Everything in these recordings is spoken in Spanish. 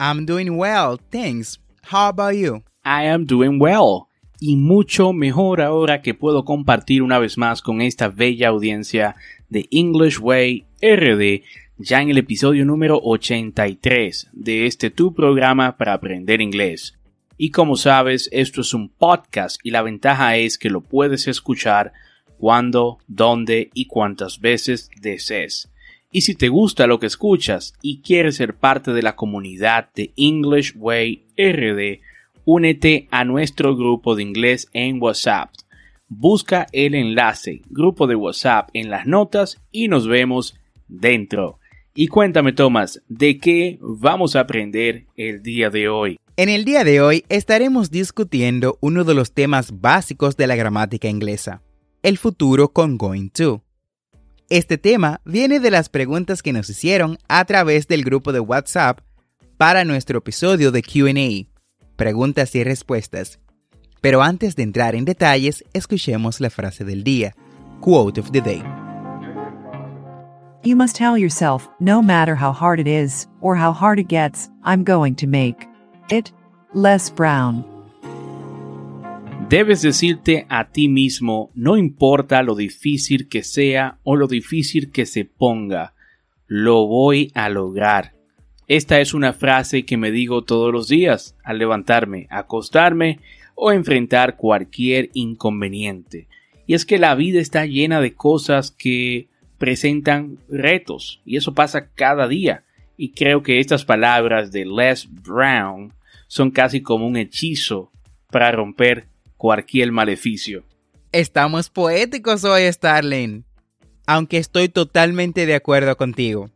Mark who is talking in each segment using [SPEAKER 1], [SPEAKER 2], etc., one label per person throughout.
[SPEAKER 1] I'm doing well, thanks. How about you?
[SPEAKER 2] I am doing well. Y mucho mejor ahora que puedo compartir una vez más con esta bella audiencia de English Way RD ya en el episodio número 83 de este tu programa para aprender inglés. Y como sabes, esto es un podcast y la ventaja es que lo puedes escuchar cuando, dónde y cuántas veces desees. Y si te gusta lo que escuchas y quieres ser parte de la comunidad de English Way RD, únete a nuestro grupo de inglés en WhatsApp. Busca el enlace, grupo de WhatsApp en las notas y nos vemos dentro. Y cuéntame, Tomás, ¿de qué vamos a aprender el día de hoy?
[SPEAKER 1] En el día de hoy estaremos discutiendo uno de los temas básicos de la gramática inglesa, el futuro con going to. Este tema viene de las preguntas que nos hicieron a través del grupo de WhatsApp para nuestro episodio de QA, preguntas y respuestas. Pero antes de entrar en detalles, escuchemos la frase del día, quote of the day.
[SPEAKER 3] You must tell yourself, no matter how hard it is or how hard it gets, I'm going to make it. Les Brown.
[SPEAKER 2] Debes decirte a ti mismo, no importa lo difícil que sea o lo difícil que se ponga, lo voy a lograr. Esta es una frase que me digo todos los días al levantarme, acostarme o enfrentar cualquier inconveniente. Y es que la vida está llena de cosas que presentan retos y eso pasa cada día. Y creo que estas palabras de Les Brown son casi como un hechizo para romper cualquier maleficio.
[SPEAKER 1] Estamos poéticos hoy, Starling. Aunque estoy totalmente de acuerdo contigo.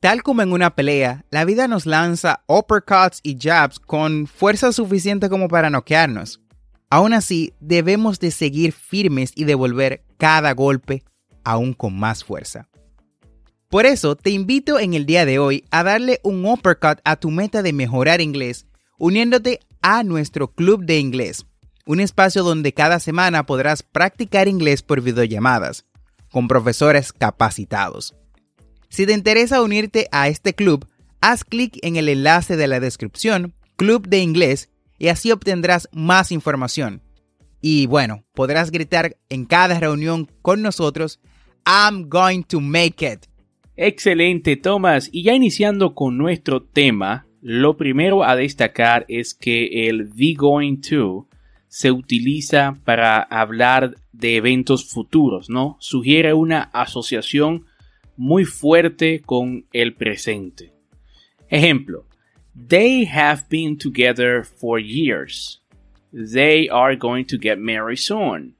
[SPEAKER 1] Tal como en una pelea, la vida nos lanza uppercuts y jabs con fuerza suficiente como para noquearnos. Aún así, debemos de seguir firmes y devolver cada golpe aún con más fuerza. Por eso, te invito en el día de hoy a darle un uppercut a tu meta de mejorar inglés uniéndote a nuestro club de inglés un espacio donde cada semana podrás practicar inglés por videollamadas, con profesores capacitados. Si te interesa unirte a este club, haz clic en el enlace de la descripción, Club de Inglés, y así obtendrás más información. Y bueno, podrás gritar en cada reunión con nosotros, I'm going to make it.
[SPEAKER 2] Excelente, Thomas. Y ya iniciando con nuestro tema, lo primero a destacar es que el be going to se utiliza para hablar de eventos futuros, ¿no? Sugiere una asociación muy fuerte con el presente. Ejemplo, they have been together for years. They are going to get married soon.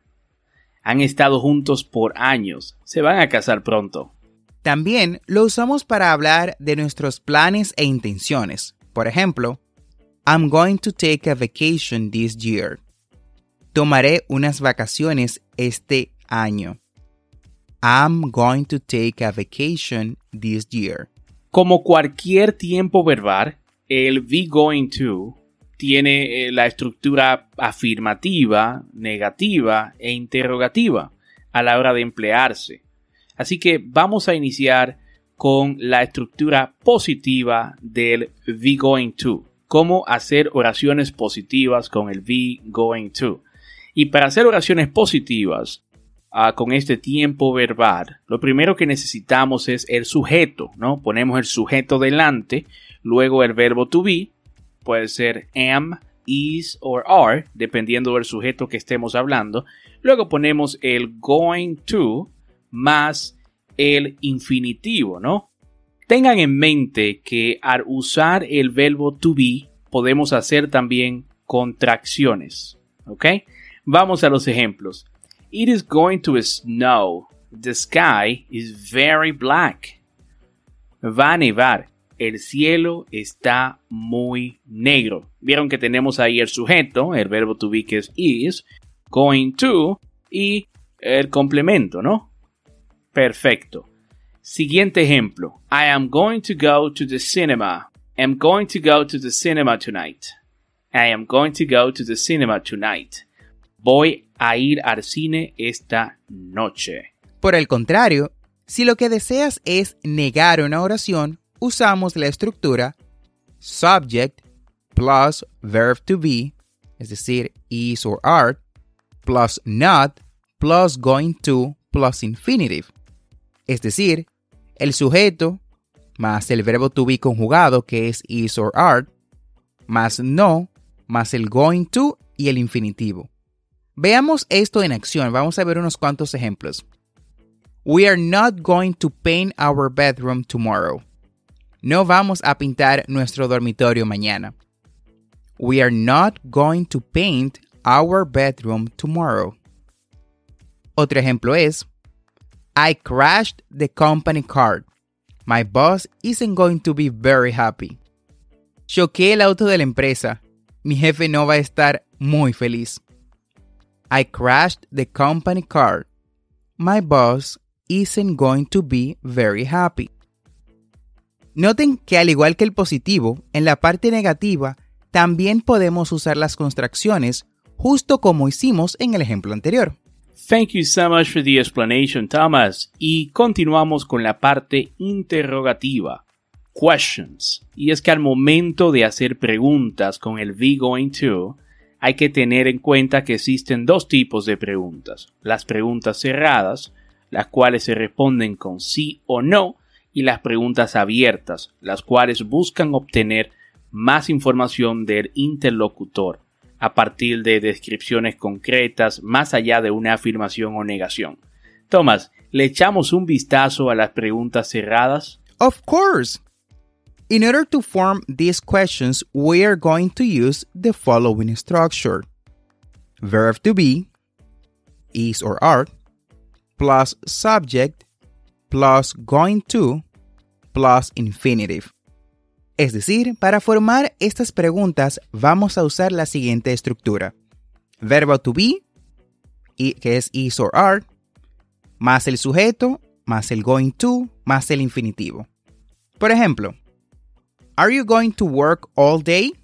[SPEAKER 2] Han estado juntos por años. Se van a casar pronto.
[SPEAKER 1] También lo usamos para hablar de nuestros planes e intenciones. Por ejemplo, I'm going to take a vacation this year tomaré unas vacaciones este año. I'm going to take a vacation this year.
[SPEAKER 2] Como cualquier tiempo verbal, el be going to tiene eh, la estructura afirmativa, negativa e interrogativa a la hora de emplearse. Así que vamos a iniciar con la estructura positiva del be going to. Cómo hacer oraciones positivas con el be going to. Y para hacer oraciones positivas uh, con este tiempo verbal, lo primero que necesitamos es el sujeto, ¿no? Ponemos el sujeto delante, luego el verbo to be, puede ser am, is or are, dependiendo del sujeto que estemos hablando. Luego ponemos el going to más el infinitivo, ¿no? Tengan en mente que al usar el verbo to be podemos hacer también contracciones, ¿ok? Vamos a los ejemplos. It is going to snow. The sky is very black. Va a nevar. El cielo está muy negro. Vieron que tenemos ahí el sujeto, el verbo to be que es is, going to y el complemento, ¿no? Perfecto. Siguiente ejemplo. I am going to go to the cinema. I'm going to go to the cinema tonight. I am going to go to the cinema tonight. Voy a ir al cine esta noche.
[SPEAKER 1] Por el contrario, si lo que deseas es negar una oración, usamos la estructura subject plus verb to be, es decir, is or are, plus not, plus going to, plus infinitive. Es decir, el sujeto más el verbo to be conjugado, que es is or are, más no, más el going to y el infinitivo. Veamos esto en acción. Vamos a ver unos cuantos ejemplos. We are not going to paint our bedroom tomorrow. No vamos a pintar nuestro dormitorio mañana. We are not going to paint our bedroom tomorrow. Otro ejemplo es I crashed the company car. My boss isn't going to be very happy. Choqué el auto de la empresa. Mi jefe no va a estar muy feliz. I crashed the company car. My boss isn't going to be very happy. Noten que al igual que el positivo, en la parte negativa también podemos usar las contracciones justo como hicimos en el ejemplo anterior.
[SPEAKER 2] Thank you so much for the explanation, Thomas. Y continuamos con la parte interrogativa. Questions. Y es que al momento de hacer preguntas con el be going to, hay que tener en cuenta que existen dos tipos de preguntas. Las preguntas cerradas, las cuales se responden con sí o no, y las preguntas abiertas, las cuales buscan obtener más información del interlocutor a partir de descripciones concretas más allá de una afirmación o negación. Thomas, ¿le echamos un vistazo a las preguntas cerradas?
[SPEAKER 1] Of course. In order to form these questions, we are going to use the following structure. Verb to be, is or are, plus subject, plus going to, plus infinitive. Es decir, para formar estas preguntas vamos a usar la siguiente estructura. Verbo to be, que es is or are, más el sujeto, más el going to, más el infinitivo. Por ejemplo, Are you going to work all day?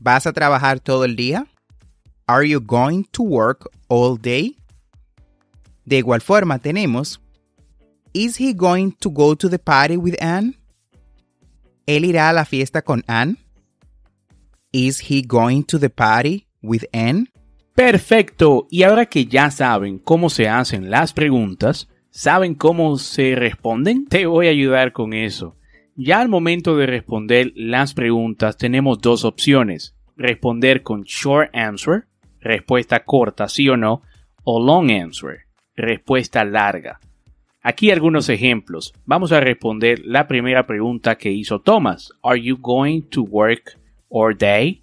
[SPEAKER 1] ¿Vas a trabajar todo el día? Are you going to work all day? De igual forma tenemos Is he going to go to the party with Anne? ¿Él irá a la fiesta con Anne? Is he going to the party with Anne?
[SPEAKER 2] Perfecto. Y ahora que ya saben cómo se hacen las preguntas, ¿saben cómo se responden? Te voy a ayudar con eso. Ya al momento de responder las preguntas tenemos dos opciones. Responder con short answer, respuesta corta sí o no, o long answer, respuesta larga. Aquí algunos ejemplos. Vamos a responder la primera pregunta que hizo Thomas. Are you going to work all day?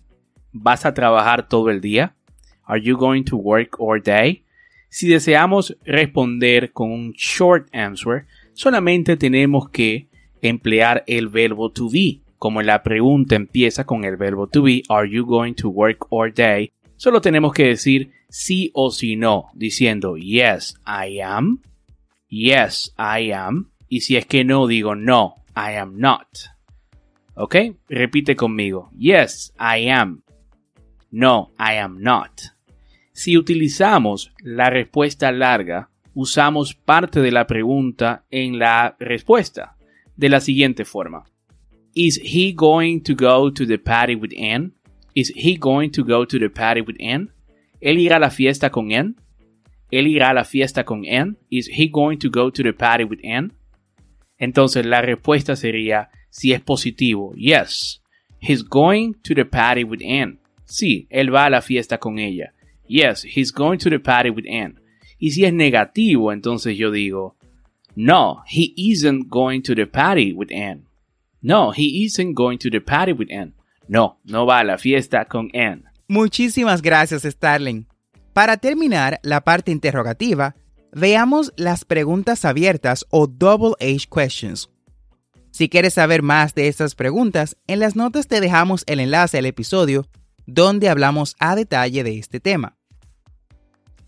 [SPEAKER 2] ¿Vas a trabajar todo el día? Are you going to work all day? Si deseamos responder con un short answer, solamente tenemos que emplear el verbo to be. Como la pregunta empieza con el verbo to be, are you going to work all day? Solo tenemos que decir sí o sí no, diciendo yes, I am, yes, I am, y si es que no, digo no, I am not. ¿Ok? Repite conmigo. Yes, I am. No, I am not. Si utilizamos la respuesta larga, usamos parte de la pregunta en la respuesta de la siguiente forma. Is he going to go to the party with Anne? Is he going to go to the party with Anne? ¿Él irá a la fiesta con Anne? ¿Él irá a la fiesta con Anne? Is he going to go to the party with Anne? Entonces la respuesta sería si es positivo, yes. He's going to the party with Anne. Sí, él va a la fiesta con ella. Yes, he's going to the party with Anne. Y si es negativo, entonces yo digo, no, he isn't going to the party with Anne. No, he isn't going to the party with Anne. No, no va a la fiesta con Anne.
[SPEAKER 1] Muchísimas gracias, Starling. Para terminar la parte interrogativa, veamos las preguntas abiertas o double H questions. Si quieres saber más de estas preguntas, en las notas te dejamos el enlace al episodio donde hablamos a detalle de este tema.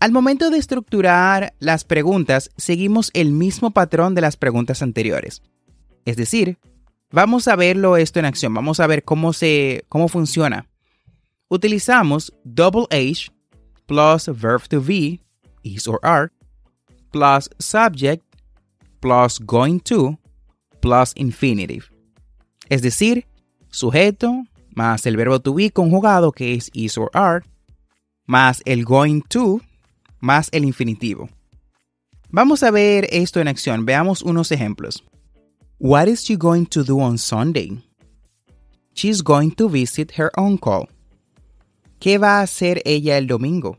[SPEAKER 1] Al momento de estructurar las preguntas, seguimos el mismo patrón de las preguntas anteriores. Es decir, vamos a verlo esto en acción, vamos a ver cómo, se, cómo funciona. Utilizamos double H plus verb to be, is or are, plus subject plus going to plus infinitive. Es decir, sujeto más el verbo to be conjugado que es is or are, más el going to, más el infinitivo. Vamos a ver esto en acción. Veamos unos ejemplos. What is she going to do on Sunday? She's going to visit her uncle. ¿Qué va a hacer ella el domingo?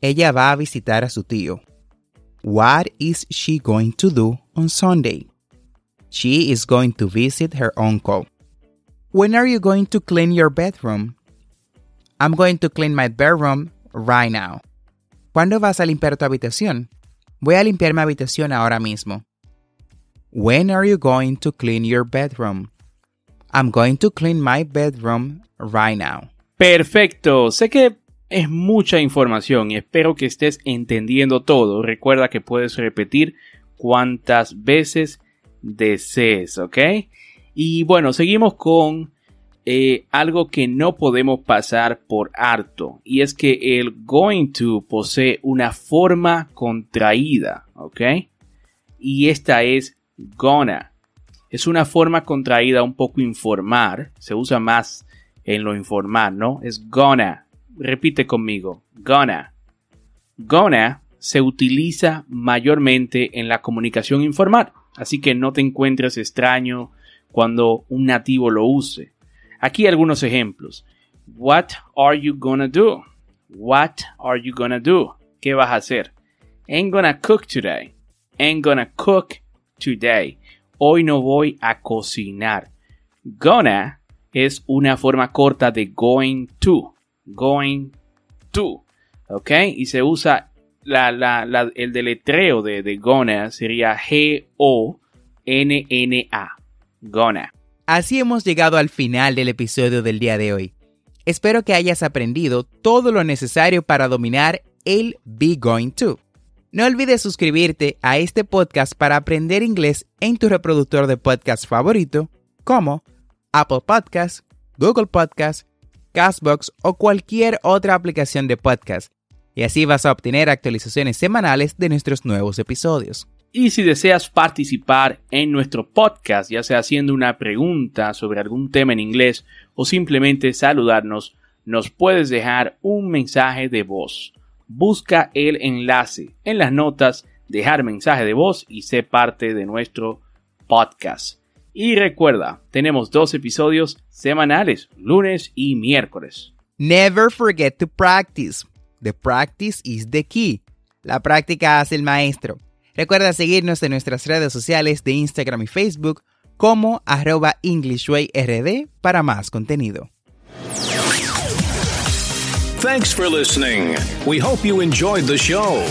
[SPEAKER 1] Ella va a visitar a su tío. What is she going to do on Sunday? She is going to visit her uncle. When are you going to clean your bedroom? I'm going to clean my bedroom right now. ¿Cuándo vas a limpiar tu habitación? Voy a limpiar mi habitación ahora mismo. When are you going to clean your bedroom? I'm going to clean my bedroom right now.
[SPEAKER 2] Perfecto. Sé que es mucha información y espero que estés entendiendo todo. Recuerda que puedes repetir cuantas veces desees, ¿ok? Y bueno, seguimos con eh, algo que no podemos pasar por harto. Y es que el going to posee una forma contraída. ¿Ok? Y esta es gonna. Es una forma contraída un poco informal. Se usa más en lo informal, ¿no? Es gonna. Repite conmigo. Gonna. Gonna se utiliza mayormente en la comunicación informal. Así que no te encuentres extraño cuando un nativo lo use. Aquí algunos ejemplos. What are you gonna do? What are you gonna do? ¿Qué vas a hacer? Ain't gonna cook today. Ain't gonna cook today. Hoy no voy a cocinar. Gonna es una forma corta de going to. Going to. ¿Ok? Y se usa el deletreo de, de gonna sería G-O-N-N-A. Gonna.
[SPEAKER 1] Así hemos llegado al final del episodio del día de hoy. Espero que hayas aprendido todo lo necesario para dominar el Be Going To. No olvides suscribirte a este podcast para aprender inglés en tu reproductor de podcast favorito, como Apple Podcasts, Google Podcasts, Castbox o cualquier otra aplicación de podcast. Y así vas a obtener actualizaciones semanales de nuestros nuevos episodios.
[SPEAKER 2] Y si deseas participar en nuestro podcast, ya sea haciendo una pregunta sobre algún tema en inglés o simplemente saludarnos, nos puedes dejar un mensaje de voz. Busca el enlace en las notas, dejar mensaje de voz y sé parte de nuestro podcast. Y recuerda, tenemos dos episodios semanales, lunes y miércoles.
[SPEAKER 1] Never forget to practice. The practice is the key. La práctica hace el maestro. Recuerda seguirnos en nuestras redes sociales de Instagram y Facebook como arroba EnglishWayRD para más contenido.
[SPEAKER 4] Thanks for listening. We hope you enjoyed the show.